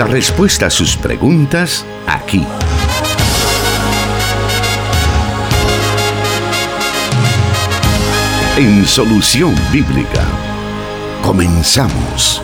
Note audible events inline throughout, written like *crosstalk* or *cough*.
La respuesta a sus preguntas aquí. En Solución Bíblica. Comenzamos.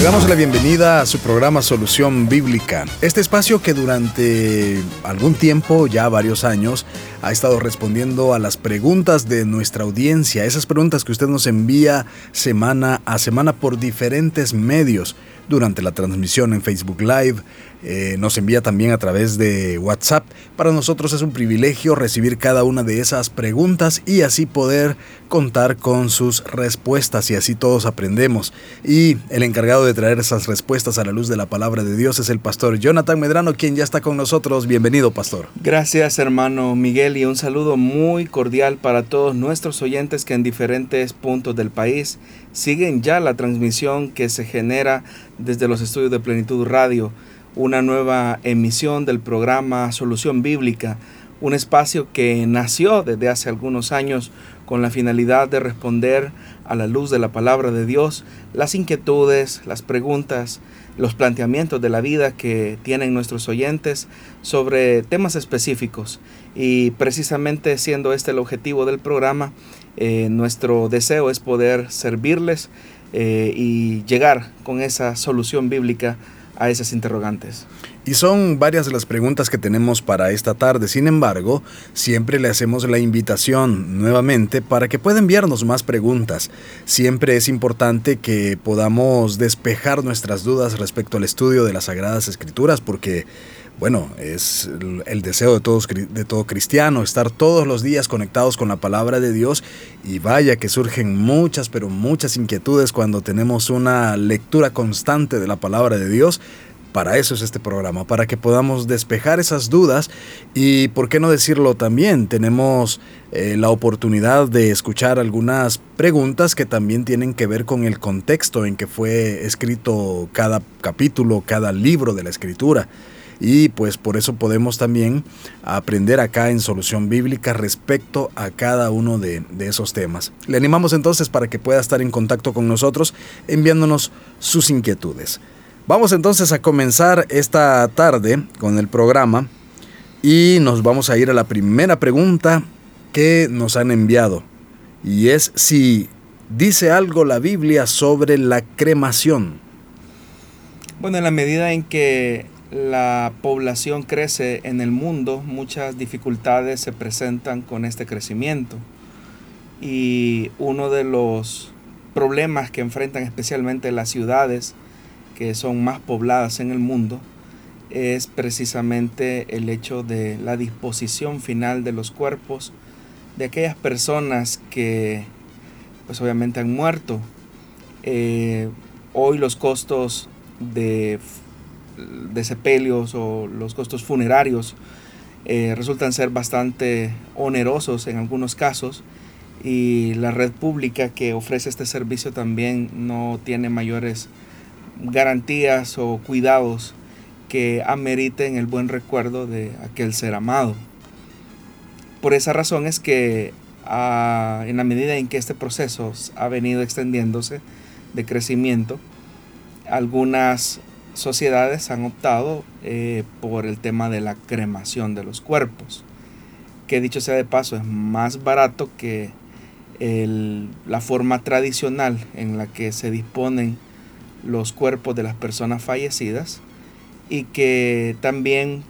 Le damos la bienvenida a su programa Solución Bíblica, este espacio que durante algún tiempo, ya varios años, ha estado respondiendo a las preguntas de nuestra audiencia, esas preguntas que usted nos envía semana a semana por diferentes medios durante la transmisión en Facebook Live, eh, nos envía también a través de WhatsApp. Para nosotros es un privilegio recibir cada una de esas preguntas y así poder contar con sus respuestas y así todos aprendemos. Y el encargado de traer esas respuestas a la luz de la palabra de Dios es el pastor Jonathan Medrano, quien ya está con nosotros. Bienvenido, pastor. Gracias, hermano Miguel, y un saludo muy cordial para todos nuestros oyentes que en diferentes puntos del país siguen ya la transmisión que se genera desde los estudios de Plenitud Radio una nueva emisión del programa Solución Bíblica, un espacio que nació desde hace algunos años con la finalidad de responder a la luz de la palabra de Dios las inquietudes, las preguntas, los planteamientos de la vida que tienen nuestros oyentes sobre temas específicos. Y precisamente siendo este el objetivo del programa, eh, nuestro deseo es poder servirles eh, y llegar con esa solución bíblica a esas interrogantes. Y son varias las preguntas que tenemos para esta tarde. Sin embargo, siempre le hacemos la invitación nuevamente para que pueda enviarnos más preguntas. Siempre es importante que podamos despejar nuestras dudas respecto al estudio de las Sagradas Escrituras porque bueno, es el deseo de, todos, de todo cristiano, estar todos los días conectados con la palabra de Dios. Y vaya que surgen muchas, pero muchas inquietudes cuando tenemos una lectura constante de la palabra de Dios. Para eso es este programa, para que podamos despejar esas dudas y, por qué no decirlo también, tenemos eh, la oportunidad de escuchar algunas preguntas que también tienen que ver con el contexto en que fue escrito cada capítulo, cada libro de la escritura y pues por eso podemos también aprender acá en Solución Bíblica respecto a cada uno de, esos temas. Le animamos entonces para que pueda estar en contacto con nosotros enviándonos sus inquietudes. Vamos entonces a comenzar esta tarde con el programa y nos vamos a ir a la primera pregunta que nos han enviado y es si dice algo la Biblia sobre la cremación. Bueno, en la medida en que la población crece en el mundo, muchas dificultades se presentan con este crecimiento. Y uno de los problemas que enfrentan especialmente las ciudades que son más pobladas en el mundo es precisamente el hecho de la disposición final de los cuerpos de aquellas personas que pues obviamente han muerto. Eh, hoy los costos de de sepelios o los costos funerarios eh, resultan ser bastante onerosos en algunos casos y la red pública que ofrece este servicio también no tiene mayores garantías o cuidados que ameriten el buen recuerdo de aquel ser amado. Por esa razón es que en la medida en que este proceso ha venido extendiéndose de crecimiento, algunas sociedades han optado eh, por el tema de la cremación de los cuerpos, que dicho sea de paso es más barato que la forma tradicional en la que se disponen los cuerpos de las personas fallecidas y que también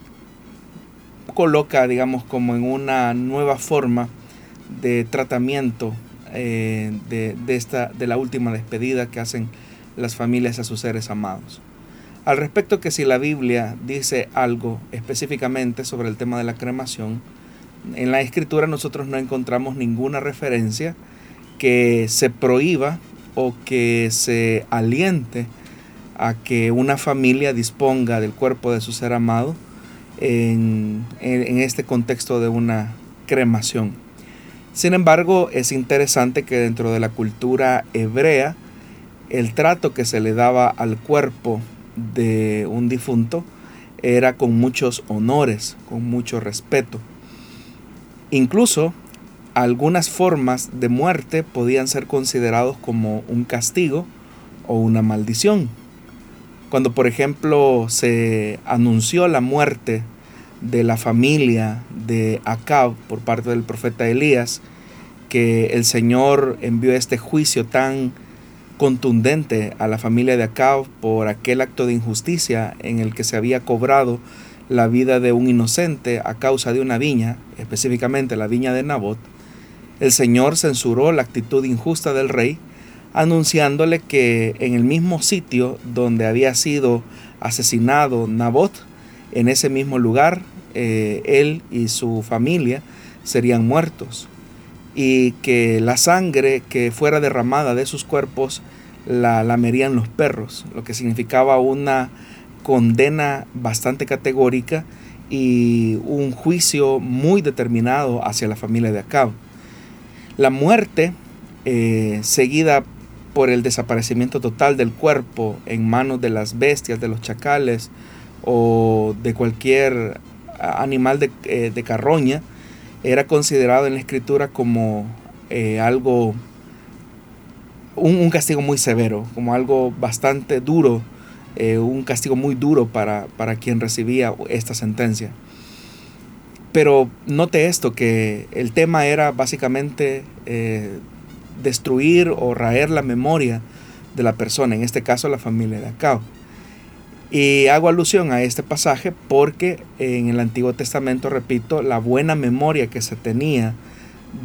coloca, digamos, como en una nueva forma de tratamiento eh, de, esta, de la última despedida que hacen las familias a sus seres amados. Al respecto que si la Biblia dice algo específicamente sobre el tema de la cremación, en la escritura nosotros no encontramos ninguna referencia que se prohíba o que se aliente a que una familia disponga del cuerpo de su ser amado en, en, este contexto de una cremación. Sin embargo, es interesante que dentro de la cultura hebrea, el trato que se le daba al cuerpo de un difunto era con muchos honores, con mucho respeto. Incluso algunas formas de muerte podían ser considerados como un castigo o una maldición. Cuando por ejemplo se anunció la muerte de la familia de Acab por parte del profeta Elías, que el Señor envió este juicio tan contundente a la familia de Acab por aquel acto de injusticia en el que se había cobrado la vida de un inocente a causa de una viña, específicamente la viña de Nabot, el Señor censuró la actitud injusta del rey, anunciándole que en el mismo sitio donde había sido asesinado Nabot, en ese mismo lugar, eh, él y su familia serían muertos y que la sangre que fuera derramada de sus cuerpos la lamerían los perros, lo que significaba una condena bastante categórica y un juicio muy determinado hacia la familia de Acab. La muerte, eh, seguida por el desaparecimiento total del cuerpo en manos de las bestias, de los chacales o de cualquier animal de, eh, de carroña, era considerado en la escritura como eh, algo, un, castigo muy severo, como algo bastante duro, eh, un castigo muy duro para, para, quien recibía esta sentencia. Pero note esto, que el tema era básicamente eh, destruir o raer la memoria de la persona, en este caso la familia de Acab. Y hago alusión a este pasaje porque en el Antiguo Testamento, repito, la buena memoria que se tenía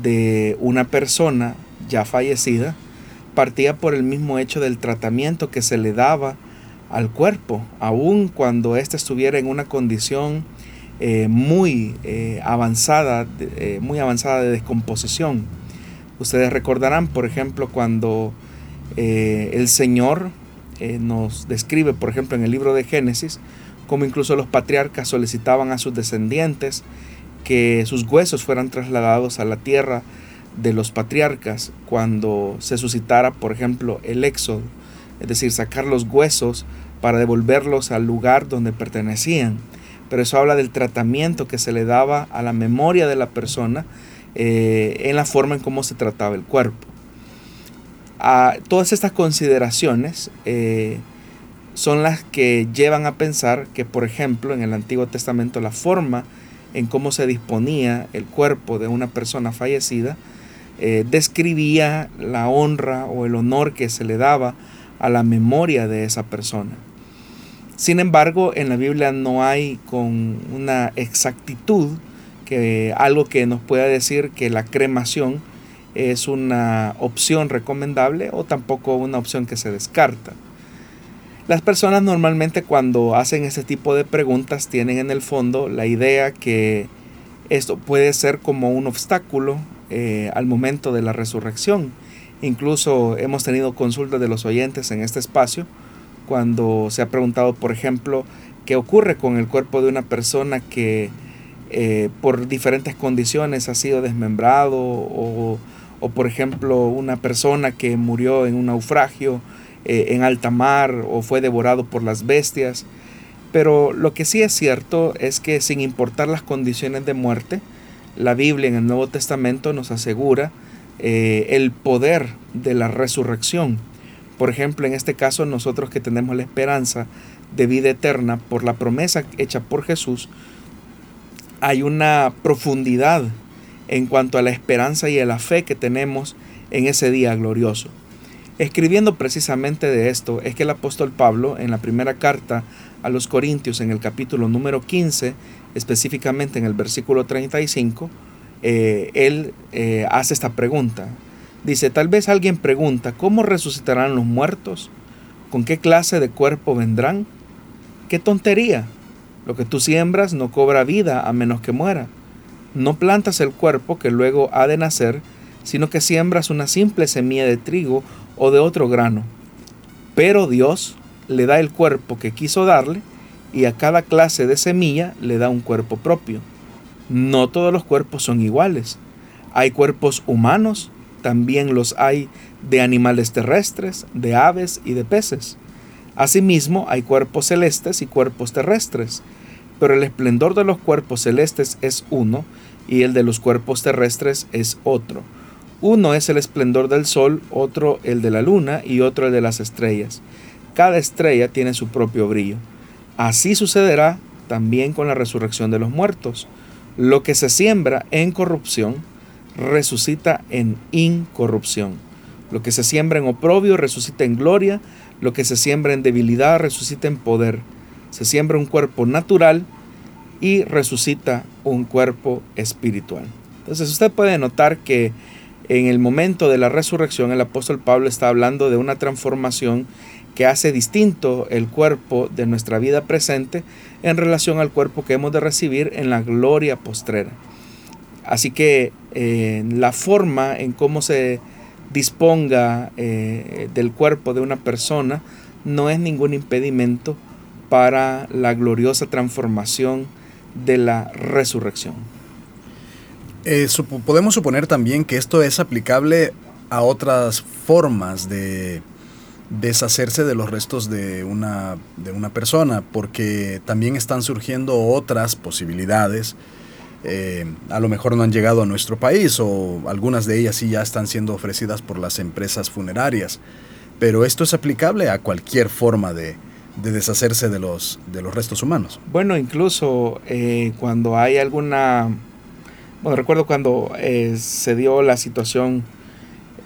de una persona ya fallecida partía por el mismo hecho del tratamiento que se le daba al cuerpo, aun cuando éste estuviera en una condición eh, muy, eh, avanzada, eh, muy avanzada de descomposición. Ustedes recordarán, por ejemplo, cuando el Señor eh, nos describe, por ejemplo, en el libro de Génesis, como incluso los patriarcas solicitaban a sus descendientes que sus huesos fueran trasladados a la tierra de los patriarcas cuando se suscitara, por ejemplo, el éxodo, es decir, sacar los huesos para devolverlos al lugar donde pertenecían. Pero eso habla del tratamiento que se le daba a la memoria de la persona eh, en la forma en cómo se trataba el cuerpo todas estas consideraciones eh, son las que llevan a pensar que, por ejemplo, en el Antiguo Testamento la forma en cómo se disponía el cuerpo de una persona fallecida eh, describía la honra o el honor que se le daba a la memoria de esa persona. Sin embargo, en la Biblia no hay con una exactitud que algo que nos pueda decir que la cremación es una opción recomendable o tampoco una opción que se descarta. Las personas normalmente cuando hacen este tipo de preguntas tienen en el fondo la idea que esto puede ser como un obstáculo eh, al momento de la resurrección. Incluso hemos tenido consultas de los oyentes en este espacio cuando se ha preguntado, por ejemplo, qué ocurre con el cuerpo de una persona que eh, por diferentes condiciones ha sido desmembrado o o por ejemplo una persona que murió en un naufragio eh, en alta mar o fue devorado por las bestias. Pero lo que sí es cierto es que sin importar las condiciones de muerte, la Biblia en el Nuevo Testamento nos asegura eh, el poder de la resurrección. Por ejemplo, en este caso nosotros que tenemos la esperanza de vida eterna por la promesa hecha por Jesús, hay una profundidad en cuanto a la esperanza y a la fe que tenemos en ese día glorioso. Escribiendo precisamente de esto es que el apóstol Pablo en la primera carta a los Corintios en el capítulo número 15, específicamente en el versículo 35, eh, él eh, hace esta pregunta. Dice, tal vez alguien pregunta, ¿cómo resucitarán los muertos? ¿Con qué clase de cuerpo vendrán? ¡Qué tontería! Lo que tú siembras no cobra vida a menos que muera. No plantas el cuerpo que luego ha de nacer, sino que siembras una simple semilla de trigo o de otro grano. Pero Dios le da el cuerpo que quiso darle y a cada clase de semilla le da un cuerpo propio. No todos los cuerpos son iguales. Hay cuerpos humanos, también los hay de animales terrestres, de aves y de peces. Asimismo, hay cuerpos celestes y cuerpos terrestres pero el esplendor de los cuerpos celestes es uno y el de los cuerpos terrestres es otro. Uno es el esplendor del sol, otro el de la luna y otro el de las estrellas. Cada estrella tiene su propio brillo. Así sucederá también con la resurrección de los muertos. Lo que se siembra en corrupción resucita en incorrupción. Lo que se siembra en oprobio resucita en gloria. Lo que se siembra en debilidad resucita en poder. Se siembra un cuerpo natural y resucita un cuerpo espiritual. Entonces usted puede notar que en el momento de la resurrección el apóstol Pablo está hablando de una transformación que hace distinto el cuerpo de nuestra vida presente en relación al cuerpo que hemos de recibir en la gloria postrera. Así que eh, la forma en cómo se disponga eh, del cuerpo de una persona no es ningún impedimento para la gloriosa transformación de la resurrección. Eh, podemos suponer también que esto es aplicable a otras formas de deshacerse de los restos de una, de una persona, porque también están surgiendo otras posibilidades. Eh, a lo mejor no han llegado a nuestro país o algunas de ellas sí ya están siendo ofrecidas por las empresas funerarias, pero esto es aplicable a cualquier forma de, de deshacerse de los, de los restos humanos. Bueno, incluso eh, cuando hay alguna... Bueno, recuerdo cuando eh, se dio la situación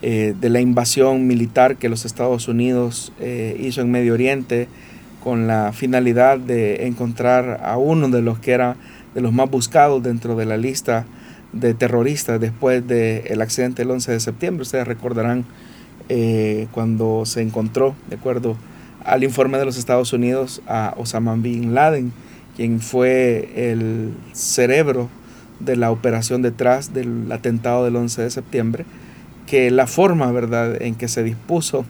eh, de la invasión militar que los Estados Unidos hizo en Medio Oriente con la finalidad de encontrar a uno de los que era de los más buscados dentro de la lista de terroristas después del accidente del 11 de septiembre. Ustedes recordarán cuando se encontró, de acuerdo al informe de los Estados Unidos a Osama Bin Laden, quien fue el cerebro de la operación detrás del atentado del 11 de septiembre, que la forma ¿verdad? en que se dispuso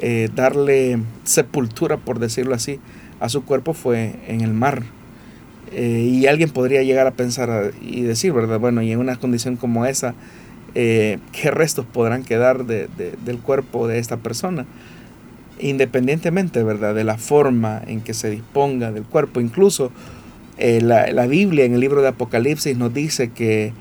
eh, darle sepultura, por decirlo así, a su cuerpo fue en el mar. Eh, y alguien podría llegar a pensar y decir, ¿verdad? Bueno, y en una condición como esa, eh, ¿qué restos podrán quedar de, del cuerpo de esta persona? Independientemente ¿verdad? de la forma en que se disponga del cuerpo. Incluso eh, la, Biblia en el libro de Apocalipsis nos dice que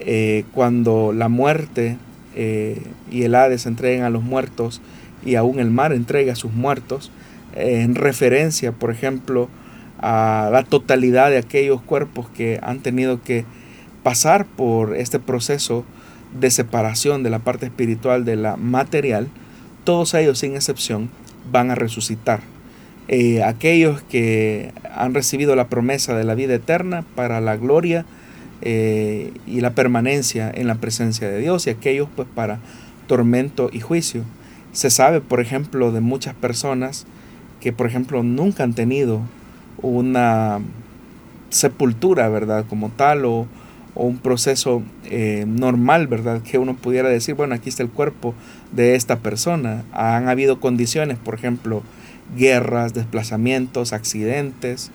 eh, cuando la muerte eh, y el Hades entreguen a los muertos y aún el mar entrega a sus muertos, en referencia, por ejemplo, a la totalidad de aquellos cuerpos que han tenido que pasar por este proceso de separación de la parte espiritual de la material, todos ellos sin excepción van a resucitar. Eh, aquellos que han recibido la promesa de la vida eterna para la gloria eh, y la permanencia en la presencia de Dios y aquellos pues para tormento y juicio. Se sabe, por ejemplo, de muchas personas que, por ejemplo, nunca han tenido una sepultura, ¿verdad? Como tal, o, o un proceso eh, normal, ¿verdad? Que uno pudiera decir, bueno, aquí está el cuerpo de esta persona. Han habido condiciones, por ejemplo, guerras, desplazamientos, accidentes,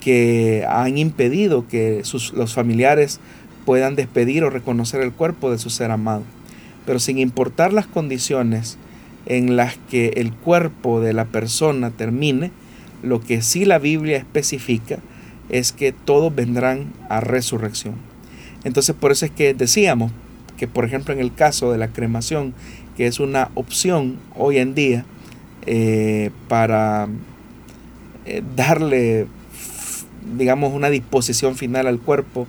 que han impedido que sus, los familiares puedan despedir o reconocer el cuerpo de su ser amado. Pero sin importar las condiciones en las que el cuerpo de la persona termine, lo que sí la Biblia especifica es que todos vendrán a resurrección. Entonces por eso es que decíamos que por ejemplo en el caso de la cremación, que es una opción hoy en día eh, para eh, darle, digamos, una disposición final al cuerpo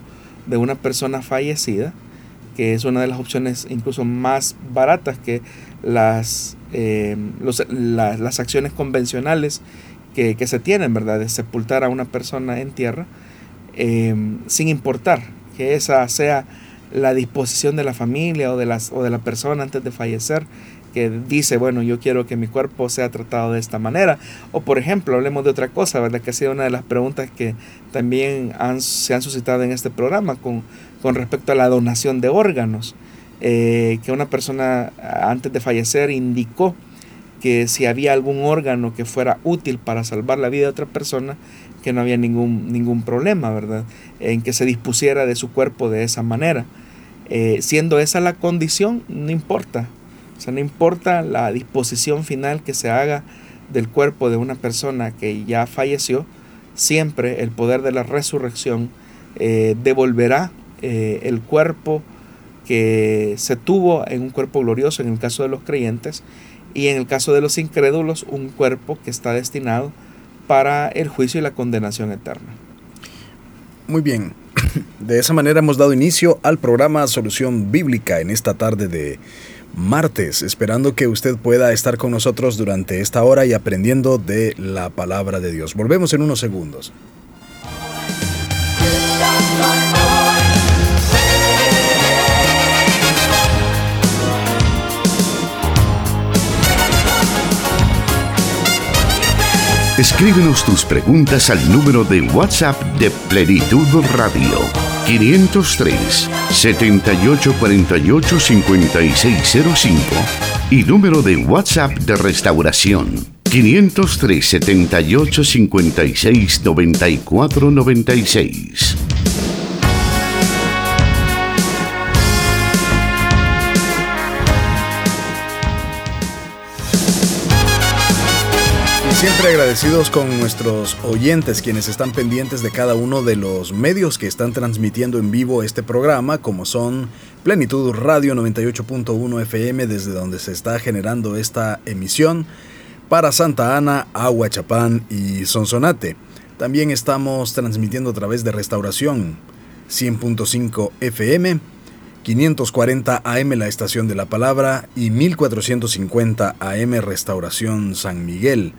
de una persona fallecida, que es una de las opciones incluso más baratas que las, eh, las acciones convencionales que, se tienen, ¿verdad? De sepultar a una persona en tierra, sin importar que esa sea la disposición de la familia o de, las, o de la persona antes de fallecer, que dice, bueno, yo quiero que mi cuerpo sea tratado de esta manera. O por ejemplo, hablemos de otra cosa, ¿verdad? Que ha sido una de las preguntas que también se han suscitado en este programa con, con respecto a la donación de órganos. Eh, que una persona antes de fallecer indicó que si había algún órgano que fuera útil para salvar la vida de otra persona, que no había ningún, ningún problema, ¿verdad? En que se dispusiera de su cuerpo de esa manera. Eh, siendo esa la condición, no importa. O sea, no importa la disposición final que se haga del cuerpo de una persona que ya falleció, siempre el poder de la resurrección eh, devolverá eh, el cuerpo que se tuvo en un cuerpo glorioso en el caso de los creyentes y en el caso de los incrédulos un cuerpo que está destinado para el juicio y la condenación eterna. Muy bien, de esa manera hemos dado inicio al programa Solución Bíblica en esta tarde de martes, esperando que usted pueda estar con nosotros durante esta hora y aprendiendo de la palabra de Dios. Volvemos en unos segundos. Escríbenos tus preguntas al número de WhatsApp de Plenitud Radio 503 7848 5605 y número de WhatsApp de Restauración 503 78 56 94 96. Siempre agradecidos con nuestros oyentes quienes están pendientes de cada uno de los medios que están transmitiendo en vivo este programa, como son Plenitud Radio 98.1 FM, desde donde se está generando esta emisión, para Santa Ana, Aguachapán y Sonsonate. También estamos transmitiendo a través de Restauración 100.5 FM, 540 AM la Estación de la Palabra y 1450 AM Restauración San Miguel.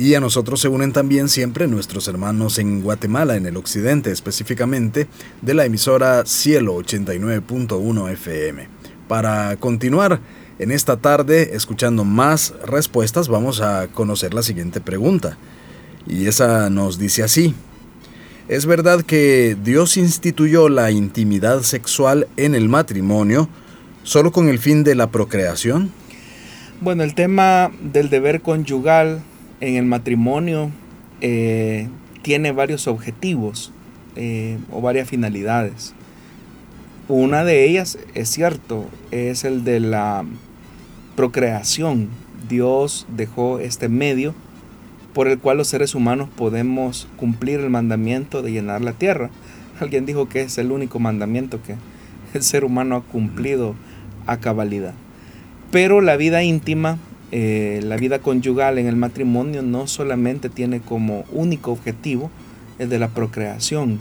Y a nosotros se unen también siempre nuestros hermanos en Guatemala, en el occidente específicamente, de la emisora Cielo 89.1 FM. Para continuar en esta tarde escuchando más respuestas, vamos a conocer la siguiente pregunta. Y esa nos dice así. ¿Es verdad que Dios instituyó la intimidad sexual en el matrimonio solo con el fin de la procreación? Bueno, el tema del deber conyugal en el matrimonio eh, tiene varios objetivos eh, o varias finalidades. Una de ellas, es cierto, es el de la procreación. Dios dejó este medio por el cual los seres humanos podemos cumplir el mandamiento de llenar la tierra. Alguien dijo que es el único mandamiento que el ser humano ha cumplido a cabalidad. Pero la vida íntima eh, la vida conyugal en el matrimonio no solamente tiene como único objetivo el de la procreación.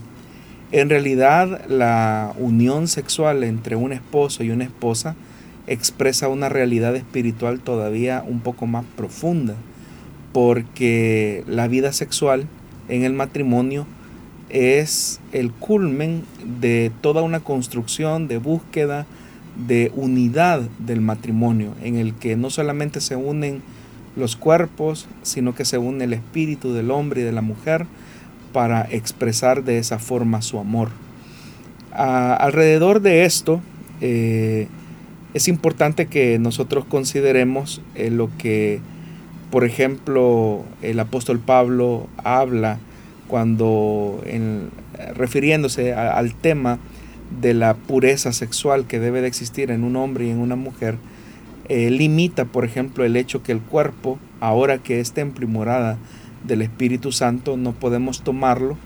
En realidad la unión sexual entre un esposo y una esposa expresa una realidad espiritual todavía un poco más profunda, porque la vida sexual en el matrimonio es el culmen de toda una construcción de búsqueda, de unidad del matrimonio, en el que no solamente se unen los cuerpos, sino que se une el espíritu del hombre y de la mujer para expresar de esa forma su amor. alrededor de esto, eh, es importante que nosotros consideremos eh, lo que, por ejemplo, el apóstol Pablo habla cuando, refiriéndose al tema de la pureza sexual que debe de existir en un hombre y en una mujer, eh, limita, por ejemplo, el hecho que el cuerpo, ahora que es templo y morada del Espíritu Santo, no podemos tomarlo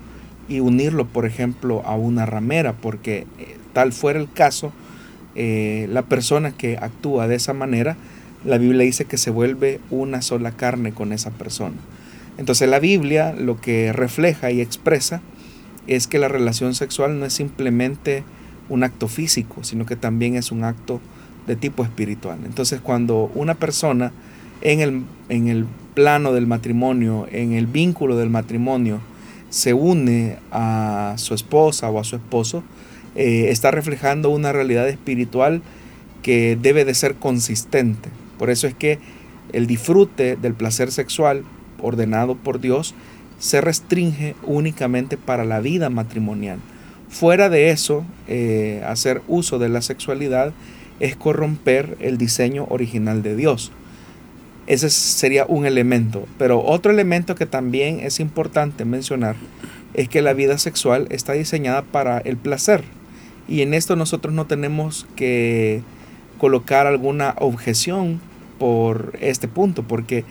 y unirlo, por ejemplo, a una ramera, porque eh, tal fuera el caso, eh, la persona que actúa de esa manera, la Biblia dice que se vuelve una sola carne con esa persona. Entonces la Biblia lo que refleja y expresa es que la relación sexual no es simplemente un acto físico, sino que también es un acto de tipo espiritual. Entonces cuando una persona en el, en el plano del matrimonio, en el vínculo del matrimonio, se une a su esposa o a su esposo, eh, está reflejando una realidad espiritual que debe de ser consistente. Por eso es que el disfrute del placer sexual ordenado por Dios se restringe únicamente para la vida matrimonial. Fuera de eso, eh, hacer uso de la sexualidad es corromper el diseño original de Dios. Ese sería un elemento. Pero otro elemento que también es importante mencionar es que la vida sexual está diseñada para el placer. Y en esto nosotros no tenemos que colocar alguna objeción por este punto, porque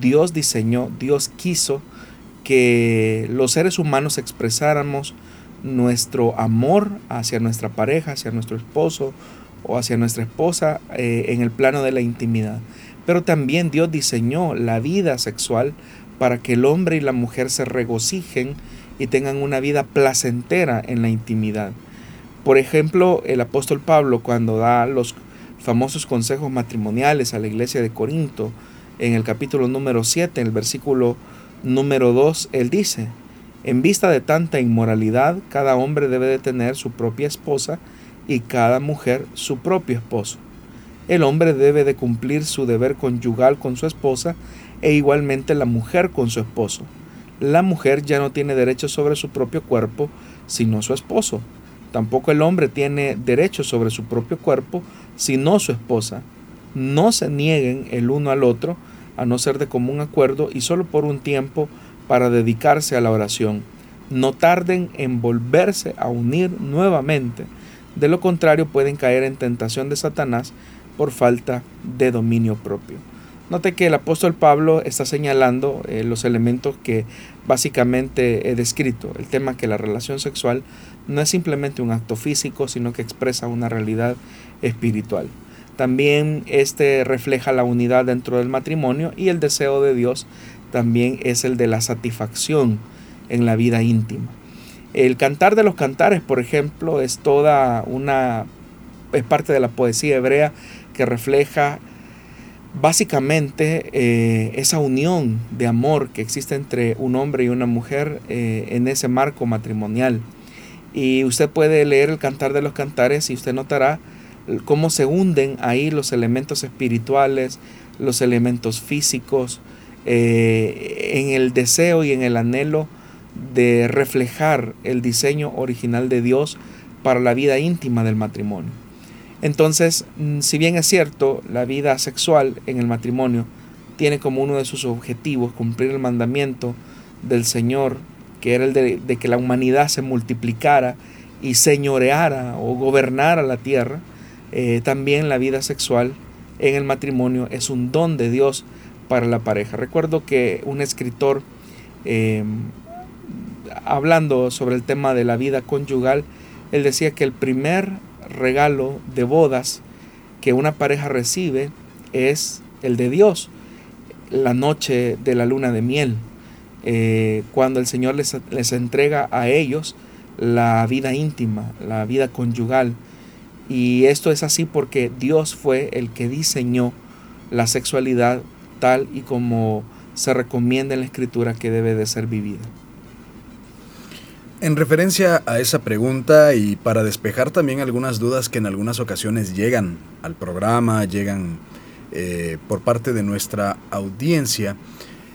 Dios diseñó, Dios quiso que los seres humanos expresáramos nuestro amor hacia nuestra pareja, hacia nuestro esposo o hacia nuestra esposa eh, en el plano de la intimidad. Pero también Dios diseñó la vida sexual para que el hombre y la mujer se regocijen y tengan una vida placentera en la intimidad. Por ejemplo, el apóstol Pablo cuando da los famosos consejos matrimoniales a la iglesia de Corinto, en el capítulo número 7, en el versículo número 2, él dice, en vista de tanta inmoralidad, cada hombre debe de tener su propia esposa y cada mujer su propio esposo. El hombre debe de cumplir su deber conyugal con su esposa e igualmente la mujer con su esposo. La mujer ya no tiene derecho sobre su propio cuerpo, sino su esposo. Tampoco el hombre tiene derecho sobre su propio cuerpo, sino su esposa. No se nieguen el uno al otro, a no ser de común acuerdo y solo por un tiempo para dedicarse a la oración. No tarden en volverse a unir nuevamente. De lo contrario pueden caer en tentación de Satanás por falta de dominio propio. Note que el apóstol Pablo está señalando eh, los elementos que básicamente he descrito. El tema que la relación sexual no es simplemente un acto físico, sino que expresa una realidad espiritual. También este refleja la unidad dentro del matrimonio y el deseo de Dios también es el de la satisfacción en la vida íntima. El cantar de los cantares, por ejemplo, es toda una es parte de la poesía hebrea que refleja básicamente eh, esa unión de amor que existe entre un hombre y una mujer eh, en ese marco matrimonial. Y usted puede leer el Cantar de los Cantares y usted notará cómo se hunden ahí los elementos espirituales, los elementos físicos, eh, en el deseo y en el anhelo de reflejar el diseño original de Dios para la vida íntima del matrimonio. Entonces, mm, si bien es cierto, la vida sexual en el matrimonio tiene como uno de sus objetivos cumplir el mandamiento del Señor, que era el de, que la humanidad se multiplicara y señoreara o gobernara la tierra, eh, también la vida sexual en el matrimonio es un don de Dios para la pareja. Recuerdo que un escritor, em, hablando sobre el tema de la vida conyugal, él decía que el primer regalo de bodas que una pareja recibe es el de Dios, la noche de la luna de miel, eh, cuando el Señor les, les entrega a ellos la vida íntima, la vida conyugal. Y esto es así porque Dios fue el que diseñó la sexualidad tal y como se recomienda en la escritura que debe de ser vivida. En referencia a esa pregunta y para despejar también algunas dudas que en algunas ocasiones llegan al programa, llegan eh, por parte de nuestra audiencia,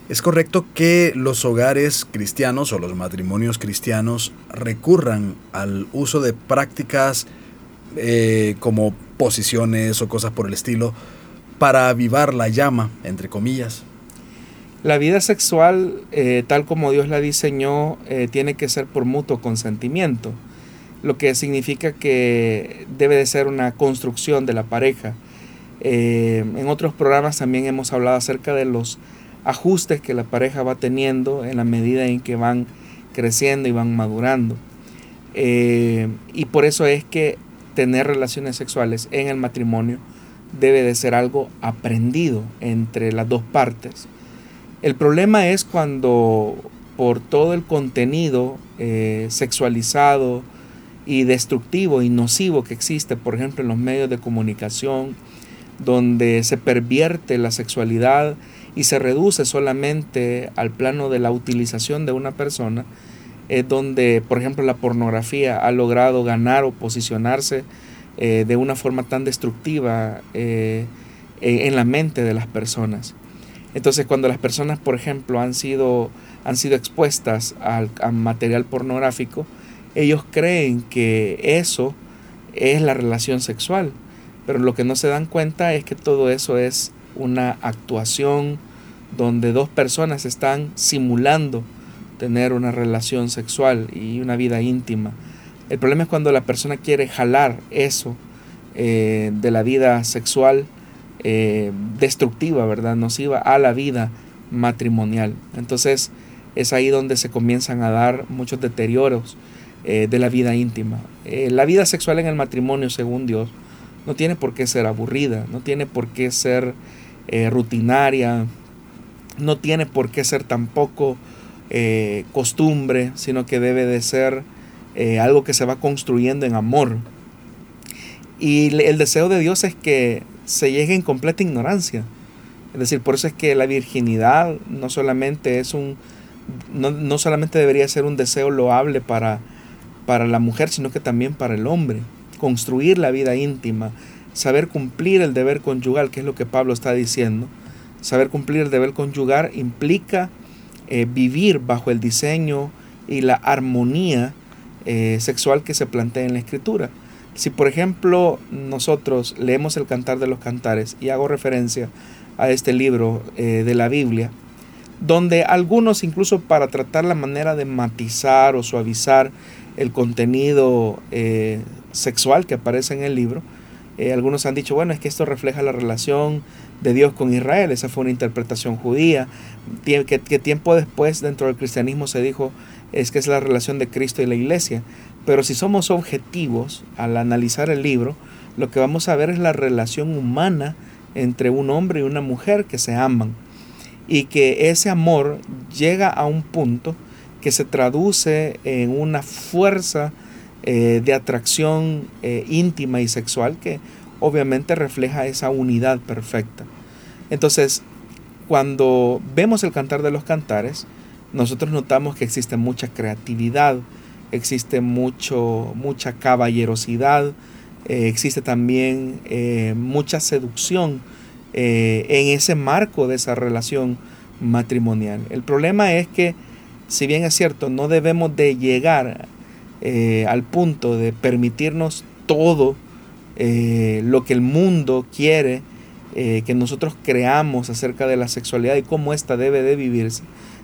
es correcto que los hogares cristianos o los matrimonios cristianos recurran al uso de prácticas eh, como posiciones o cosas por el estilo para avivar la llama, entre comillas. La vida sexual, eh, tal como Dios la diseñó, eh, tiene que ser por mutuo consentimiento, lo que significa que debe de ser una construcción de la pareja. En otros programas también hemos hablado acerca de los ajustes que la pareja va teniendo en la medida en que van creciendo y van madurando. y por eso es que tener relaciones sexuales en el matrimonio debe de ser algo aprendido entre las dos partes. El problema es cuando por todo el contenido eh, sexualizado y destructivo y nocivo que existe, por ejemplo, en los medios de comunicación, donde se pervierte la sexualidad y se reduce solamente al plano de la utilización de una persona, es donde, por ejemplo, la pornografía ha logrado ganar o posicionarse eh, de una forma tan destructiva eh, en la mente de las personas. Entonces, cuando las personas, por ejemplo, han sido, han sido expuestas al, material pornográfico, ellos creen que eso es la relación sexual. Pero lo que no se dan cuenta es que todo eso es una actuación donde dos personas están simulando tener una relación sexual y una vida íntima. El problema es cuando la persona quiere jalar eso eh, de la vida sexual eh, destructiva, ¿verdad? Nociva a la vida matrimonial. Entonces, es ahí donde se comienzan a dar muchos deterioros eh, de la vida íntima. La vida sexual en el matrimonio, según Dios, no tiene por qué ser aburrida, no tiene por qué ser rutinaria, no tiene por qué ser tampoco costumbre, sino que debe de ser algo que se va construyendo en amor. Y el deseo de Dios es que se llegue en completa ignorancia. Es decir, por eso es que la virginidad no solamente es un no, no solamente debería ser un deseo loable para para la mujer, sino que también para el hombre. Construir la vida íntima, saber cumplir el deber conyugal, que es lo que Pablo está diciendo. Saber cumplir el deber conyugal implica eh, vivir bajo el diseño y la armonía eh, sexual que se plantea en la escritura. Si por ejemplo nosotros leemos el Cantar de los Cantares y hago referencia a este libro eh, de la Biblia, donde algunos incluso para tratar la manera de matizar o suavizar el contenido sexual que aparece en el libro. Algunos han dicho, bueno, es que esto refleja la relación de Dios con Israel, esa fue una interpretación judía, que, que tiempo después dentro del cristianismo se dijo es que es la relación de Cristo y la iglesia. Pero si somos objetivos al analizar el libro, lo que vamos a ver es la relación humana entre un hombre y una mujer que se aman. Y que ese amor llega a un punto que se traduce en una fuerza eh, de atracción eh, íntima y sexual que obviamente refleja esa unidad perfecta. Entonces, cuando vemos el cantar de los cantares, nosotros notamos que existe mucha creatividad, existe mucho, mucha caballerosidad, eh, existe también mucha seducción en ese marco de esa relación matrimonial. El problema es que si bien es cierto, no debemos de llegar eh, al punto de permitirnos todo eh, lo que el mundo quiere eh, que nosotros creamos acerca de la sexualidad y cómo ésta debe de vivirse.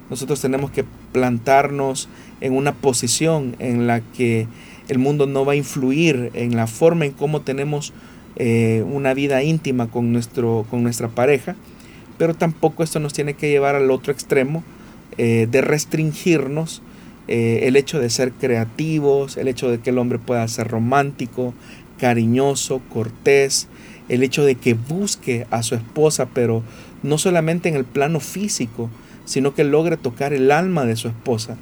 Nosotros tenemos que plantarnos en una posición en la que el mundo no va a influir en la forma en cómo tenemos una vida íntima con, nuestro, con nuestra pareja, pero tampoco esto nos tiene que llevar al otro extremo eh, de restringirnos eh, el hecho de ser creativos, el hecho de que el hombre pueda ser romántico, cariñoso, cortés, el hecho de que busque a su esposa, pero no solamente en el plano físico, sino que logre tocar el alma de su esposa.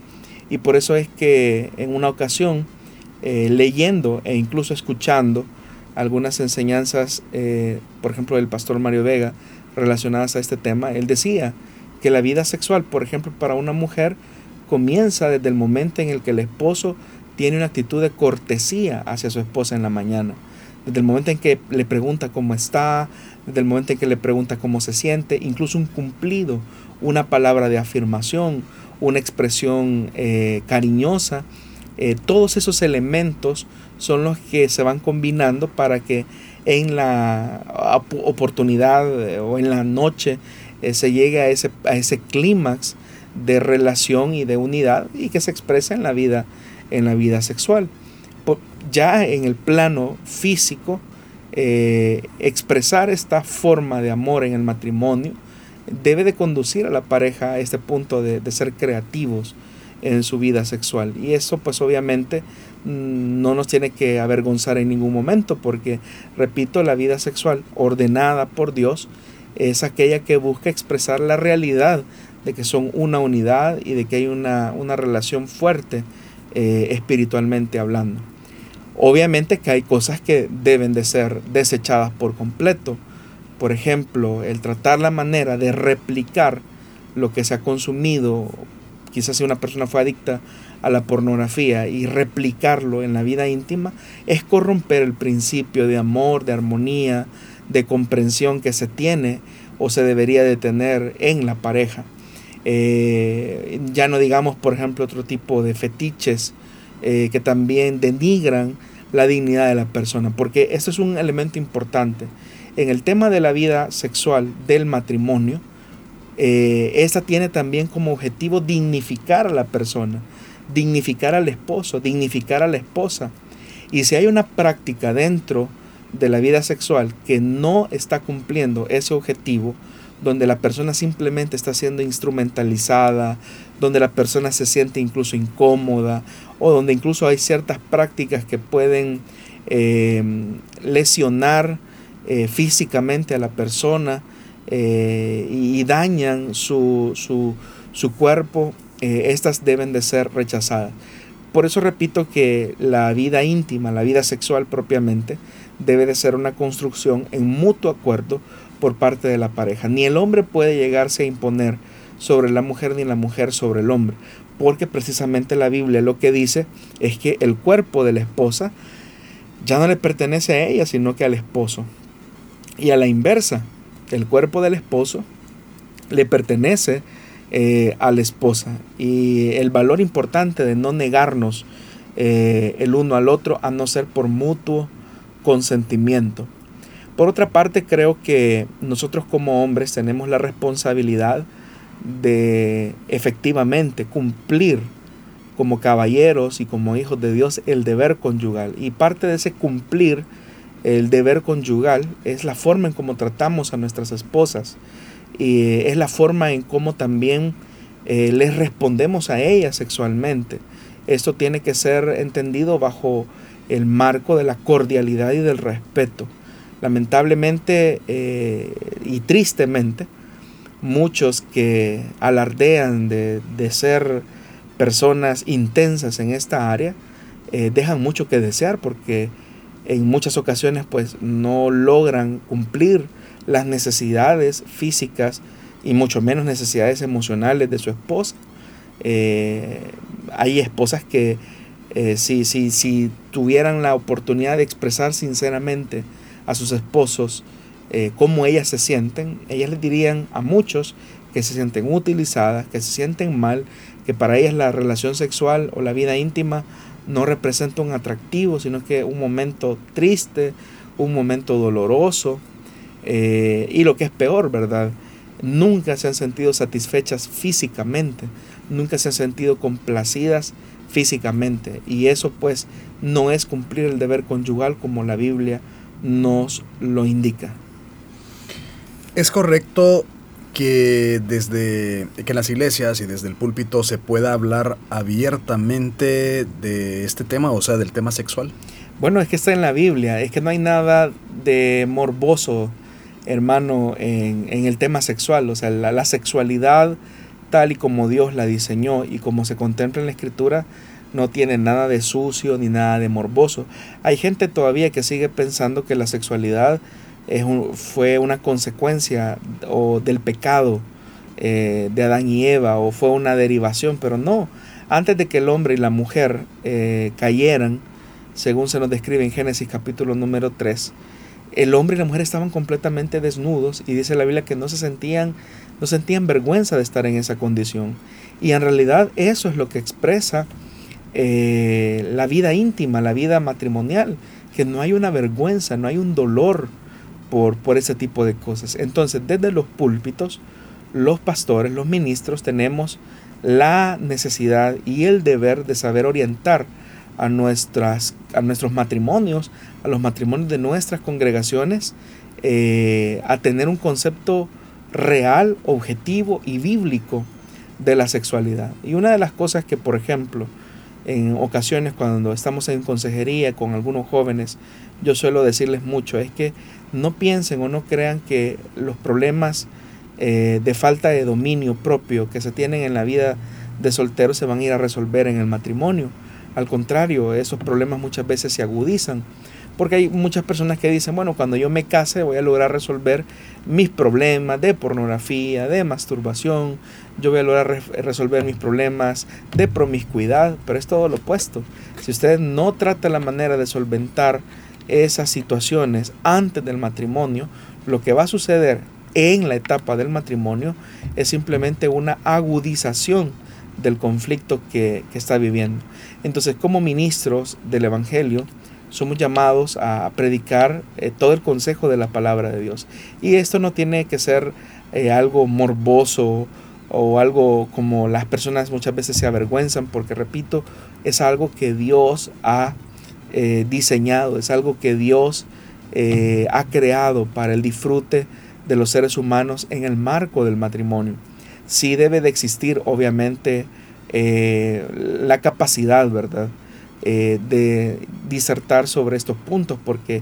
Y por eso es que en una ocasión, eh, leyendo e incluso escuchando algunas enseñanzas, por ejemplo, del pastor Mario Vega, relacionadas a este tema, él decía que la vida sexual, por ejemplo, para una mujer comienza desde el momento en el que el esposo tiene una actitud de cortesía hacia su esposa en la mañana. Desde el momento en que le pregunta cómo está, desde el momento en que le pregunta cómo se siente, incluso un cumplido, una palabra de afirmación, una expresión eh, cariñosa, eh, todos esos elementos son los que se van combinando para que en la oportunidad eh, o en la noche se llegue a ese, a ese clímax de relación y de unidad y que se expresa en la vida, en la vida sexual. Ya en el plano físico, eh, expresar esta forma de amor en el matrimonio debe de conducir a la pareja a este punto de, de ser creativos en su vida sexual. Y eso pues obviamente mm, no nos tiene que avergonzar en ningún momento porque, repito, la vida sexual ordenada por Dios es aquella que busca expresar la realidad de que son una unidad y de que hay una, relación fuerte eh, espiritualmente hablando. Obviamente que hay cosas que deben de ser desechadas por completo. Por ejemplo, el tratar la manera de replicar lo que se ha consumido, quizás si una persona fue adicta a la pornografía y replicarlo en la vida íntima, es corromper el principio de amor, de armonía, de comprensión que se tiene o se debería de tener en la pareja. Eh, ya no digamos, por ejemplo, otro tipo de fetiches eh, que también denigran la dignidad de la persona, porque eso es un elemento importante. En el tema de la vida sexual del matrimonio, eh, esta tiene también como objetivo dignificar a la persona, dignificar al esposo, dignificar a la esposa. Y si hay una práctica dentro de la vida sexual que no está cumpliendo ese objetivo, donde la persona simplemente está siendo instrumentalizada, donde la persona se siente incluso incómoda o donde incluso hay ciertas prácticas que pueden eh, lesionar eh, físicamente a la persona eh, y, dañan su, su cuerpo, estas deben de ser rechazadas. Por eso repito que la vida íntima, la vida sexual propiamente, debe de ser una construcción en mutuo acuerdo por parte de la pareja. Ni el hombre puede llegarse a imponer sobre la mujer ni la mujer sobre el hombre, porque precisamente la Biblia lo que dice es que el cuerpo de la esposa ya no le pertenece a ella, sino que al esposo. Y a la inversa, el cuerpo del esposo le pertenece eh, a la esposa. Y el valor importante de no negarnos eh, el uno al otro, a no ser por mutuo consentimiento. Por otra parte, creo que nosotros como hombres tenemos la responsabilidad de efectivamente cumplir como caballeros y como hijos de Dios el deber conyugal. Y parte de ese cumplir el deber conyugal es la forma en cómo tratamos a nuestras esposas y es la forma en cómo también eh, les respondemos a ellas sexualmente. Esto tiene que ser entendido bajo el marco de la cordialidad y del respeto. Lamentablemente eh, y tristemente, muchos que alardean de, ser personas intensas en esta área, eh, dejan mucho que desear porque en muchas ocasiones pues no logran cumplir las necesidades físicas y mucho menos necesidades emocionales de su esposa. Eh, hay esposas que eh, si, si, si, tuvieran la oportunidad de expresar sinceramente a sus esposos eh, cómo ellas se sienten, ellas les dirían a muchos que se sienten utilizadas, que se sienten mal, que para ellas la relación sexual o la vida íntima no representa un atractivo, sino que un momento triste, un momento doloroso, eh, y lo que es peor, ¿verdad? Nunca se han sentido satisfechas físicamente, nunca se han sentido complacidas físicamente. Y eso pues no es cumplir el deber conyugal como la Biblia nos lo indica. Es correcto que desde que en las iglesias y desde el púlpito se pueda hablar abiertamente de este tema, o sea, del tema sexual. Bueno, es que está en la Biblia, es que no hay nada de morboso, hermano, en, el tema sexual, o sea, la sexualidad tal y como Dios la diseñó y como se contempla en la escritura, no tiene nada de sucio ni nada de morboso. Hay gente todavía que sigue pensando que la sexualidad es fue una consecuencia o del pecado eh, de Adán y Eva o fue una derivación, pero no. Antes de que el hombre y la mujer eh, cayeran, según se nos describe en Génesis capítulo número 3, el hombre y la mujer estaban completamente desnudos y dice la Biblia que no se sentían no sentían vergüenza de estar en esa condición. Y en realidad eso es lo que expresa eh, la vida íntima, la vida matrimonial, que no hay una vergüenza, no hay un dolor por, por ese tipo de cosas. Entonces, desde los púlpitos, los pastores, los ministros, tenemos la necesidad y el deber de saber orientar a, nuestras, a nuestros matrimonios, a los matrimonios de nuestras congregaciones, eh, a tener un concepto real, objetivo y bíblico de la sexualidad. Y una de las cosas que, por ejemplo, en ocasiones cuando estamos en consejería con algunos jóvenes, yo suelo decirles mucho, es que no piensen o no crean que los problemas eh, de falta de dominio propio que se tienen en la vida de soltero se van a ir a resolver en el matrimonio. Al contrario, esos problemas muchas veces se agudizan porque hay muchas personas que dicen, bueno, cuando yo me case voy a lograr resolver mis problemas de pornografía, de masturbación, yo voy a lograr resolver mis problemas de promiscuidad, pero es todo lo opuesto. Si usted no trata la manera de solventar esas situaciones antes del matrimonio, lo que va a suceder en la etapa del matrimonio es simplemente una agudización del conflicto que, está viviendo. Entonces, como ministros del Evangelio, somos llamados a predicar eh, todo el consejo de la palabra de Dios. Y esto no tiene que ser eh, algo morboso o algo como las personas muchas veces se avergüenzan, porque repito, es algo que Dios ha eh, diseñado, es algo que Dios ha creado para el disfrute de los seres humanos en el marco del matrimonio. Sí debe de existir, obviamente, la capacidad, ¿verdad?, eh, de disertar sobre estos puntos, porque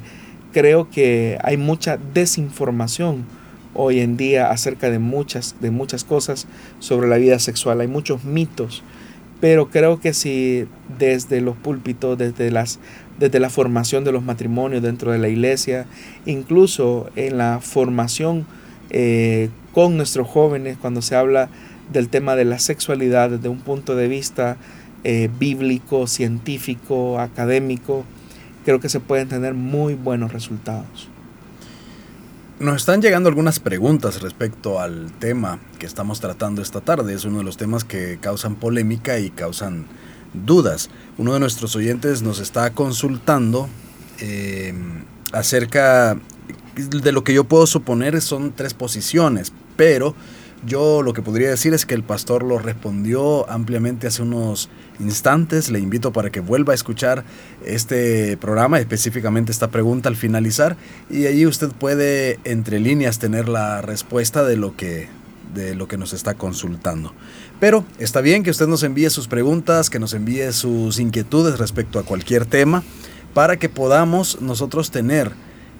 creo que hay mucha desinformación hoy en día acerca de muchas, de muchas cosas sobre la vida sexual. Hay muchos mitos, pero creo que si desde los púlpitos, desde, las, desde la formación de los matrimonios dentro de la iglesia, incluso en la formación eh, con nuestros jóvenes, cuando se habla del tema de la sexualidad desde un punto de vista eh, bíblico, científico, académico, creo que se pueden tener muy buenos resultados. Nos están llegando algunas preguntas respecto al tema que estamos tratando esta tarde. Es uno de los temas que causan polémica y causan dudas. Uno de nuestros oyentes nos está consultando eh, acerca de lo que yo puedo suponer son tres posiciones, pero yo lo que podría decir es que el pastor lo respondió ampliamente hace unos instantes. Le invito para que vuelva a escuchar este programa, específicamente esta pregunta al finalizar, y allí usted puede entre líneas tener la respuesta de lo que de lo que nos está consultando. Pero está bien que usted nos envíe sus preguntas, que nos envíe sus inquietudes respecto a cualquier tema, para que podamos nosotros tener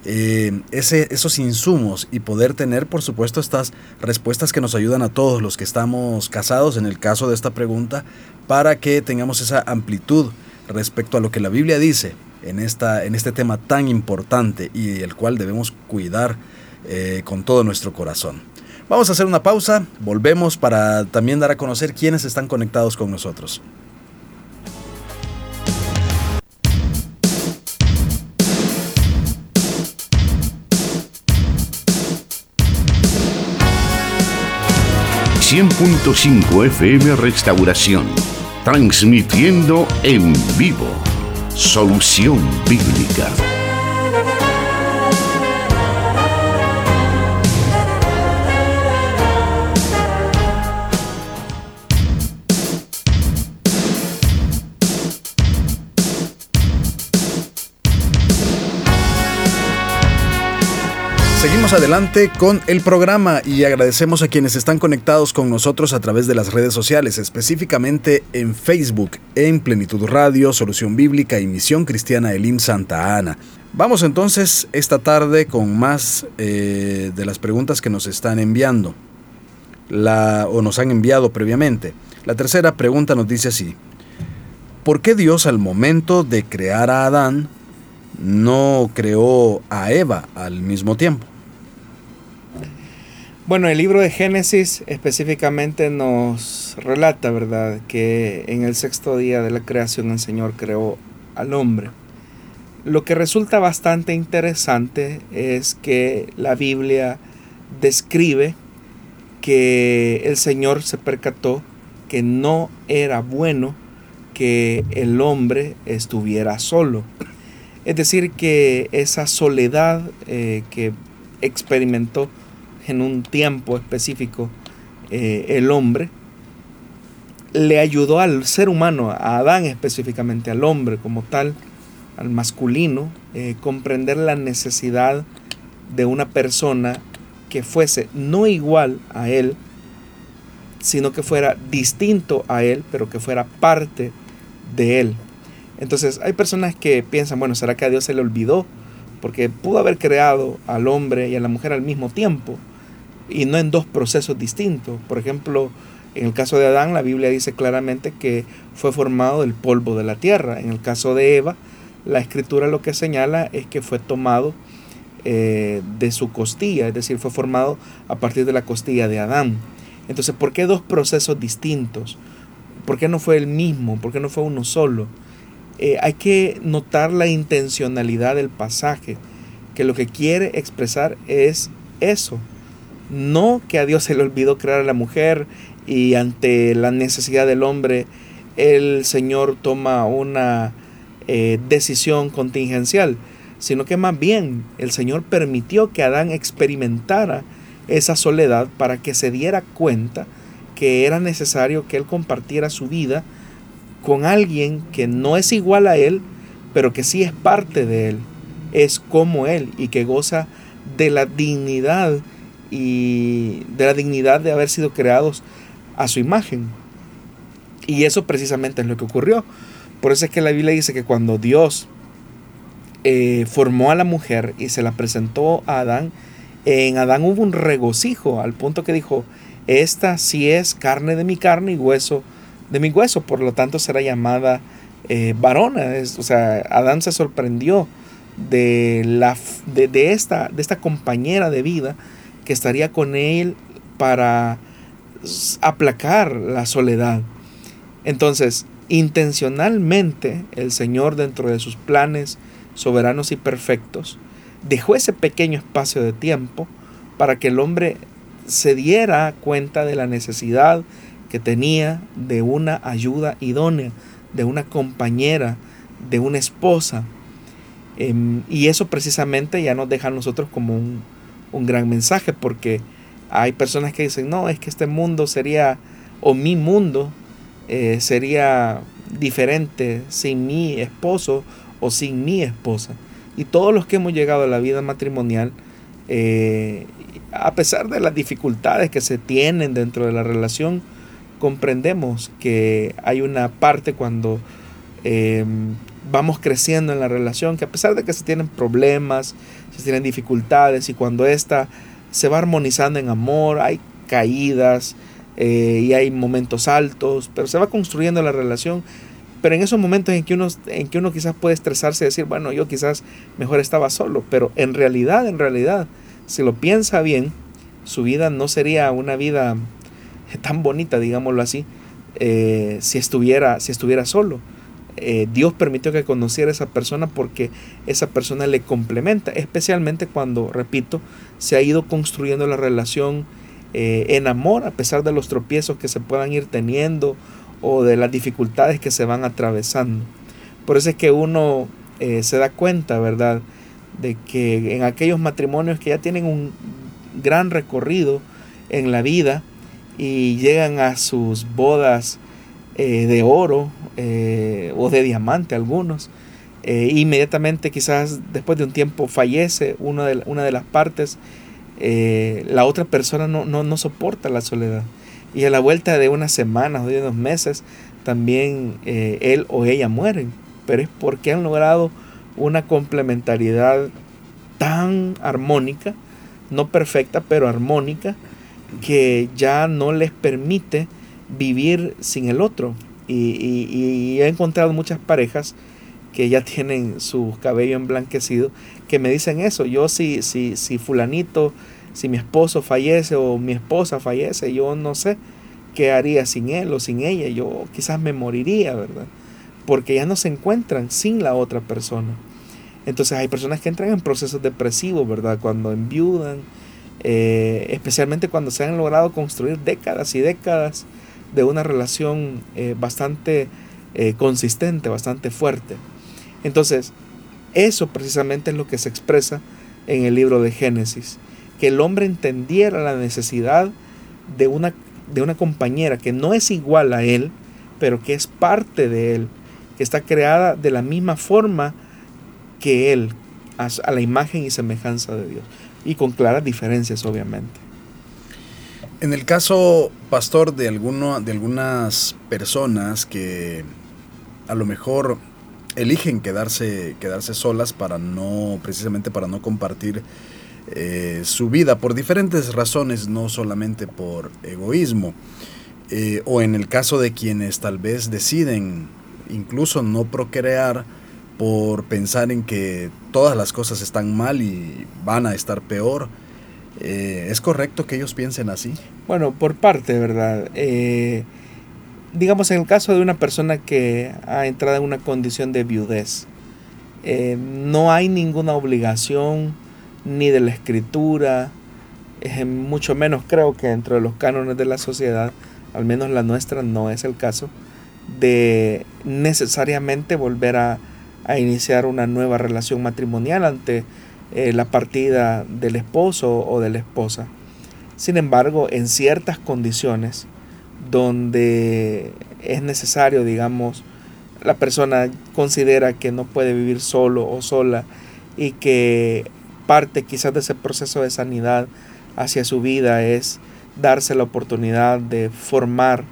eh, ese, esos insumos y poder tener, por supuesto, estas respuestas que nos ayudan a todos los que estamos casados, en el caso de esta pregunta, para que tengamos esa amplitud respecto a lo que la Biblia dice en, esta, en este tema tan importante y el cual debemos cuidar eh, con todo nuestro corazón. Vamos a hacer una pausa, volvemos para también dar a conocer quiénes están conectados con nosotros. ...100.5 FM Restauración transmitiendo en vivo Solución Bíblica. Adelante con el programa y agradecemos a quienes están conectados con nosotros a través de las redes sociales, específicamente en Facebook, en Plenitud Radio, Solución Bíblica y Misión Cristiana Elim Santa Ana. Vamos entonces esta tarde con más eh, de las preguntas que nos están enviando o nos han enviado previamente. La tercera pregunta nos dice así, ¿por qué Dios al momento de crear a Adán no creó a Eva al mismo tiempo? Bueno, el libro de Génesis específicamente nos relata, ¿verdad?, que en el sexto día de la creación el Señor creó al hombre. Lo que resulta bastante interesante es que la Biblia describe que el Señor se percató que no era bueno que el hombre estuviera solo. Es decir, que esa soledad eh, que experimentó en un tiempo específico eh, el hombre, le ayudó al ser humano, a Adán específicamente, al hombre como tal, al masculino, eh, comprender la necesidad de una persona que fuese no igual a él, sino que fuera distinto a él, pero que fuera parte de él. Entonces hay personas que piensan, bueno, ¿será que a Dios se le olvidó? Porque pudo haber creado al hombre y a la mujer al mismo tiempo y no en dos procesos distintos. Por ejemplo, en el caso de Adán, la Biblia dice claramente que fue formado del polvo de la tierra. En el caso de Eva, la escritura lo que señala es que fue tomado eh, de su costilla, es decir, fue formado a partir de la costilla de Adán. Entonces, ¿por qué dos procesos distintos? ¿Por qué no fue el mismo? ¿Por qué no fue uno solo? Eh, hay que notar la intencionalidad del pasaje, que lo que quiere expresar es eso, no que a Dios se le olvidó crear a la mujer y ante la necesidad del hombre el Señor toma una eh, decisión contingencial, sino que más bien el Señor permitió que Adán experimentara esa soledad para que se diera cuenta que era necesario que él compartiera su vida con alguien que no es igual a él, pero que sí es parte de él, es como él y que goza de la dignidad y de la dignidad de haber sido creados a su imagen. Y eso precisamente es lo que ocurrió. Por eso es que la Biblia dice que cuando Dios eh, formó a la mujer y se la presentó a Adán, en Adán hubo un regocijo al punto que dijo, esta sí es carne de mi carne y hueso de mi hueso, por lo tanto será llamada eh, varona. o sea, Adán se sorprendió de, la, de, esta, de esta compañera de vida que estaría con él para aplacar la soledad. Entonces, intencionalmente el Señor dentro de sus planes soberanos y perfectos dejó ese pequeño espacio de tiempo para que el hombre se diera cuenta de la necesidad que tenía de una ayuda idónea, de una compañera, de una esposa. Em, y eso precisamente ya nos deja a nosotros como un, un gran mensaje, porque hay personas que dicen, no, es que este mundo sería, o mi mundo eh, sería diferente sin mi esposo o sin mi esposa. Y todos los que hemos llegado a la vida matrimonial, eh, a pesar de las dificultades que se tienen dentro de la relación, comprendemos que hay una parte cuando em, vamos creciendo en la relación, que a pesar de que se tienen problemas, se tienen dificultades y cuando ésta se va armonizando en amor, hay caídas eh, y hay momentos altos, pero se va construyendo la relación. Pero en esos momentos en que, uno, en que uno quizás puede estresarse y decir, bueno, yo quizás mejor estaba solo, pero en realidad, en realidad, si lo piensa bien, su vida no sería una vida tan bonita, digámoslo así, eh, si, estuviera, si estuviera solo. Eh, Dios permitió que conociera a esa persona porque esa persona le complementa, especialmente cuando, repito, se ha ido construyendo la relación eh, en amor a pesar de los tropiezos que se puedan ir teniendo o de las dificultades que se van atravesando. Por eso es que uno eh, se da cuenta, ¿verdad?, de que en aquellos matrimonios que ya tienen un gran recorrido en la vida y llegan a sus bodas de oro eh, o de diamante algunos. Eh, inmediatamente quizás después de un tiempo fallece una de, una de las partes, eh, la otra persona no, no, soporta la soledad. Y a la vuelta de unas semanas o de unos meses, también él o ella mueren. Pero es porque han logrado una complementariedad tan armónica, no perfecta, pero armónica, que ya no les permite vivir sin el otro. Y, he encontrado muchas parejas que ya *laughs* tienen su cabello emblanquecido que me dicen eso. Yo si, si, si fulanito, si mi esposo fallece o mi esposa fallece, yo no sé qué haría sin él o sin ella. Yo quizás me moriría, ¿verdad? Porque ya no se encuentran sin la otra persona. Entonces hay personas que entran en procesos depresivos, ¿verdad? Cuando enviudan, eh, especialmente cuando se han logrado construir décadas y décadas de una relación eh, bastante eh, consistente, bastante fuerte. Entonces, eso precisamente es lo que se expresa en el libro de Génesis, que el hombre entendiera la necesidad de una, de una compañera que no es igual a él, pero que es parte de él, que está creada de la misma forma que él, a la imagen y semejanza de Dios, y con claras diferencias obviamente. En el caso, pastor, de, alguno, de algunas personas que a lo mejor eligen quedarse, quedarse solas para no, precisamente para no compartir eh, su vida por diferentes razones, no solamente por egoísmo, eh, o en el caso de quienes tal vez deciden incluso no procrear por pensar en que todas las cosas están mal y van a estar peor, eh, ¿Es correcto que ellos piensen así? Bueno, por parte, ¿verdad? Eh, digamos, en el caso de una persona que ha entrado en una condición de viudez, eh, no hay ninguna obligación ni de la escritura, mucho menos creo que dentro de los cánones de la sociedad, al menos la nuestra no es el caso, de necesariamente volver a, a iniciar una nueva relación matrimonial ante eh, la partida del esposo o de la esposa. Sin embargo, en ciertas condiciones donde es necesario, digamos, la persona considera que no puede vivir solo o sola y que parte quizás de ese proceso de sanidad hacia su vida es darse la oportunidad de formar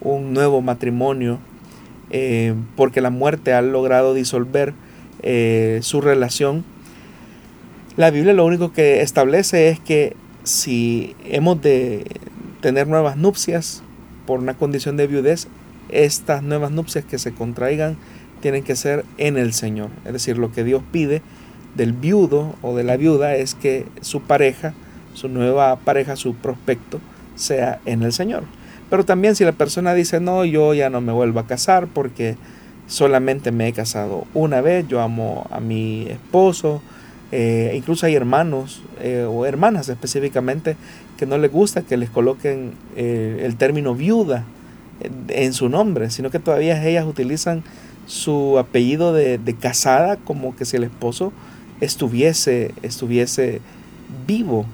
un nuevo matrimonio eh, porque la muerte ha logrado disolver eh, su relación. La Biblia lo único que establece es que si hemos de tener nuevas nupcias por una condición de viudez, estas nuevas nupcias que se contraigan tienen que ser en el Señor. Es decir, lo que Dios pide del viudo o de la viuda es que su pareja, su nueva pareja, su prospecto, sea en el Señor. Pero también si la persona dice, no, yo ya no me vuelvo a casar porque solamente me he casado una vez, yo amo a mi esposo, eh, incluso hay hermanos eh, o hermanas específicamente que no les gusta que les coloquen eh, el término viuda en su nombre, sino que todavía ellas utilizan su apellido de, casada como que si el esposo estuviese, estuviese vivo.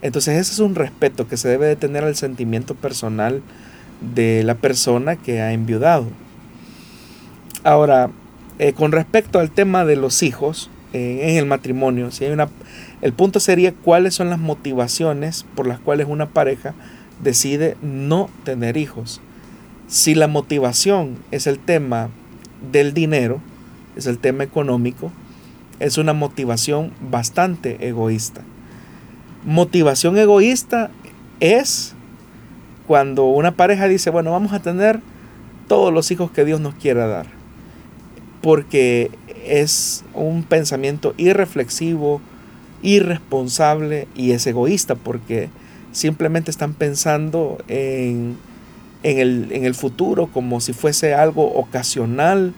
Entonces ese es un respeto que se debe de tener al sentimiento personal de la persona que ha enviudado. Ahora, con respecto al tema de los hijos en el matrimonio, si hay una, el punto sería cuáles son las motivaciones por las cuales una pareja decide no tener hijos. Si la motivación es el tema del dinero, es el tema económico, es una motivación bastante egoísta. Motivación egoísta es cuando una pareja dice, bueno, vamos a tener todos los hijos que Dios nos quiera dar. Porque es un pensamiento irreflexivo, irresponsable y es egoísta porque simplemente están pensando en, el, en el futuro como si fuese algo ocasional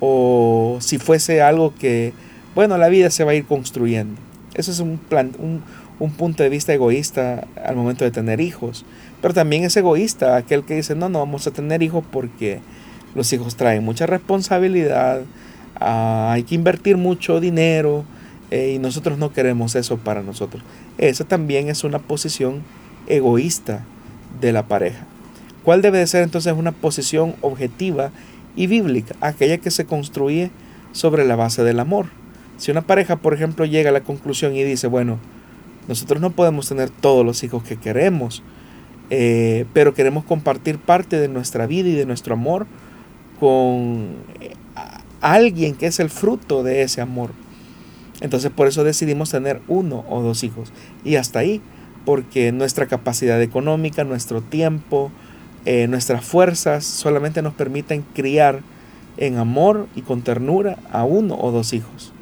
o si fuese algo que, bueno, la vida se va a ir construyendo. Eso es un, plan, un, un punto de vista egoísta al momento de tener hijos. Pero también es egoísta aquel que dice, no, no vamos a tener hijos porque los hijos traen mucha responsabilidad, ah, hay que invertir mucho dinero eh, y nosotros no queremos eso para nosotros. Esa también es una posición egoísta de la pareja. ¿Cuál debe de ser entonces una posición objetiva y bíblica? Aquella que se construye sobre la base del amor. Si una pareja, por ejemplo, llega a la conclusión y dice, bueno, nosotros no podemos tener todos los hijos que queremos, eh, pero queremos compartir parte de nuestra vida y de nuestro amor con alguien que es el fruto de ese amor. Entonces por eso decidimos tener uno o dos hijos. Y hasta ahí, porque nuestra capacidad económica, nuestro tiempo, eh, nuestras fuerzas solamente nos permiten criar en amor y con ternura a uno o dos hijos.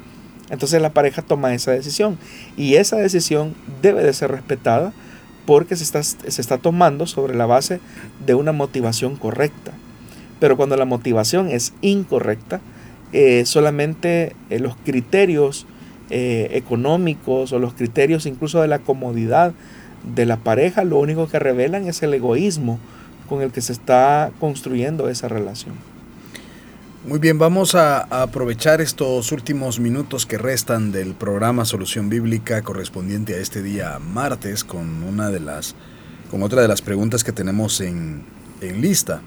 Entonces la pareja toma esa decisión y esa decisión debe de ser respetada porque se está, se está tomando sobre la base de una motivación correcta. Pero cuando la motivación es incorrecta, eh, solamente eh, los criterios eh, económicos o los criterios incluso de la comodidad de la pareja, lo único que revelan es el egoísmo con el que se está construyendo esa relación. Muy bien, vamos a, aprovechar estos últimos minutos que restan del programa Solución Bíblica correspondiente a este día martes con una de las con otra de las preguntas que tenemos en, en lista.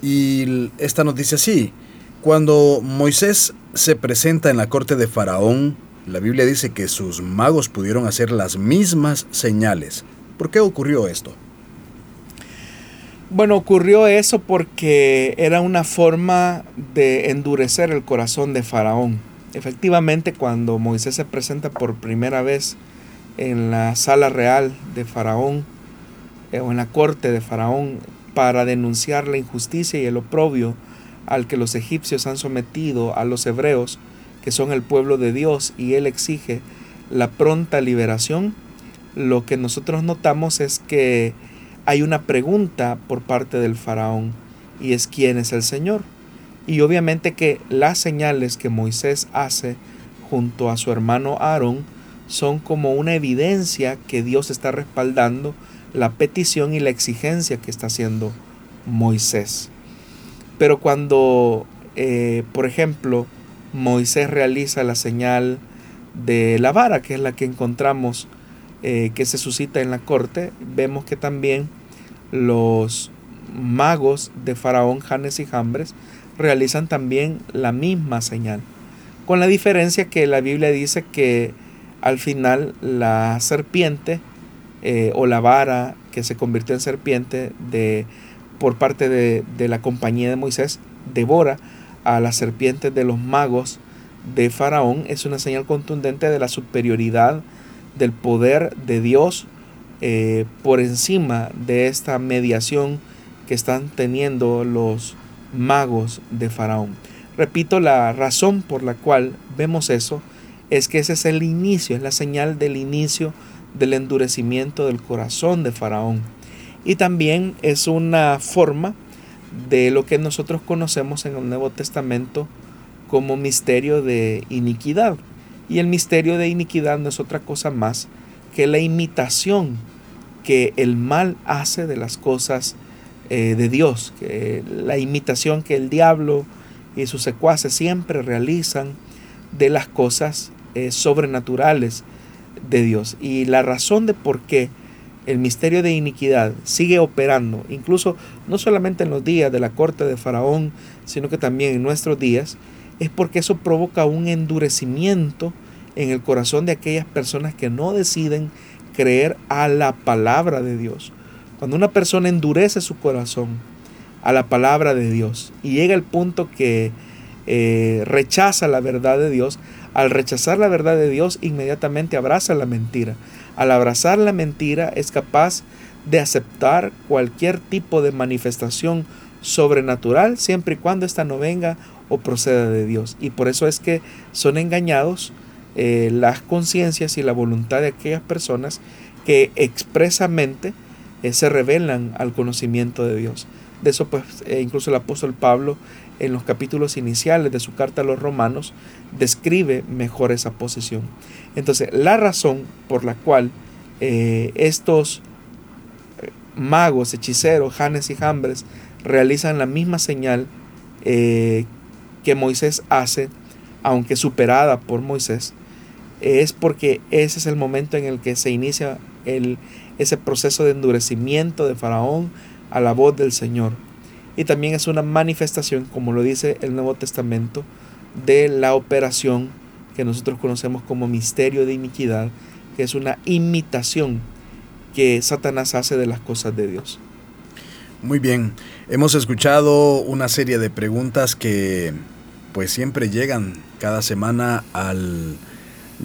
Y esta nos dice así, cuando Moisés se presenta en la corte de Faraón, la Biblia dice que sus magos pudieron hacer las mismas señales. ¿Por qué ocurrió esto? Bueno, ocurrió eso porque era una forma de endurecer el corazón de Faraón. Efectivamente, cuando Moisés se presenta por primera vez en la sala real de Faraón eh, o en la corte de Faraón para denunciar la injusticia y el oprobio al que los egipcios han sometido a los hebreos, que son el pueblo de Dios, y él exige la pronta liberación, lo que nosotros notamos es que hay una pregunta por parte del faraón y es quién es el Señor. Y obviamente que las señales que Moisés hace junto a su hermano Aarón son como una evidencia que Dios está respaldando la petición y la exigencia que está haciendo Moisés. Pero cuando, eh, por ejemplo, Moisés realiza la señal de la vara, que es la que encontramos eh, que se suscita en la corte, vemos que también los magos de Faraón, Janes y Jambres realizan también la misma señal, con la diferencia que la Biblia dice que al final la serpiente eh, o la vara que se convirtió en serpiente de, por parte de, de la compañía de Moisés devora a las serpientes de los magos de Faraón es una señal contundente de la superioridad del poder de Dios eh, por encima de esta mediación que están teniendo los magos de Faraón. Repito, la razón por la cual vemos eso es que ese es el inicio, es la señal del inicio del endurecimiento del corazón de Faraón. Y también es una forma de lo que nosotros conocemos en el Nuevo Testamento como misterio de iniquidad. Y el misterio de iniquidad no es otra cosa más que la imitación que el mal hace de las cosas eh, de Dios, la imitación que el diablo y sus secuaces siempre realizan de las cosas eh, sobrenaturales de Dios. Y la razón de por qué el misterio de iniquidad sigue operando, incluso no solamente en los días de la corte de Faraón, sino que también en nuestros días, es porque eso provoca un endurecimiento en el corazón de aquellas personas que no deciden creer a la palabra de Dios. Cuando una persona endurece su corazón a la palabra de Dios y llega al punto que eh, rechaza la verdad de Dios, al rechazar la verdad de Dios inmediatamente abraza la mentira. Al abrazar la mentira es capaz de aceptar cualquier tipo de manifestación sobrenatural siempre y cuando ésta no venga o proceda de Dios. Y por eso es que son engañados eh, las conciencias y la voluntad de aquellas personas que expresamente eh, se revelan al conocimiento de Dios. De eso pues eh, incluso el apóstol Pablo en los capítulos iniciales de su carta a los romanos describe mejor esa posición. Entonces la razón por la cual estos magos, hechiceros, Janes y Jambres realizan la misma señal que Moisés hace, aunque superada por Moisés, es porque ese es el momento en el que se inicia ese proceso de endurecimiento de Faraón a la voz del Señor. Y también es una manifestación, como lo dice el Nuevo Testamento, de la operación que nosotros conocemos como misterio de iniquidad, que es una imitación que Satanás hace de las cosas de Dios. Muy bien, hemos escuchado una serie de preguntas que pues siempre llegan cada semana al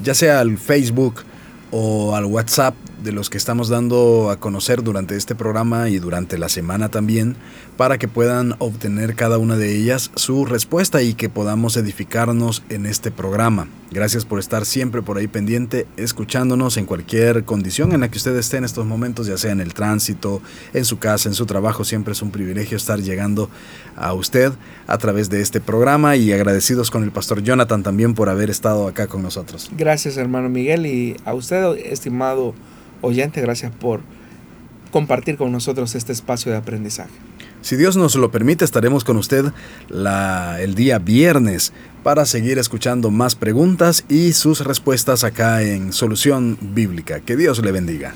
ya sea al Facebook o al WhatsApp de los que estamos dando a conocer durante este programa y durante la semana también, para que puedan obtener cada una de ellas su respuesta y que podamos edificarnos en este programa. Gracias por estar siempre por ahí pendiente, escuchándonos en cualquier condición en la que usted esté en estos momentos, ya sea en el tránsito, en su casa, en su trabajo. Siempre es un privilegio estar llegando a usted a través de este programa y agradecidos con el pastor Jonathan también por haber estado acá con nosotros. Gracias hermano Miguel y a usted, estimado oyente, gracias por compartir con nosotros este espacio de aprendizaje. Si Dios nos lo permite, estaremos con usted el día viernes para seguir escuchando más preguntas y sus respuestas acá en Solución Bíblica. Que Dios le bendiga.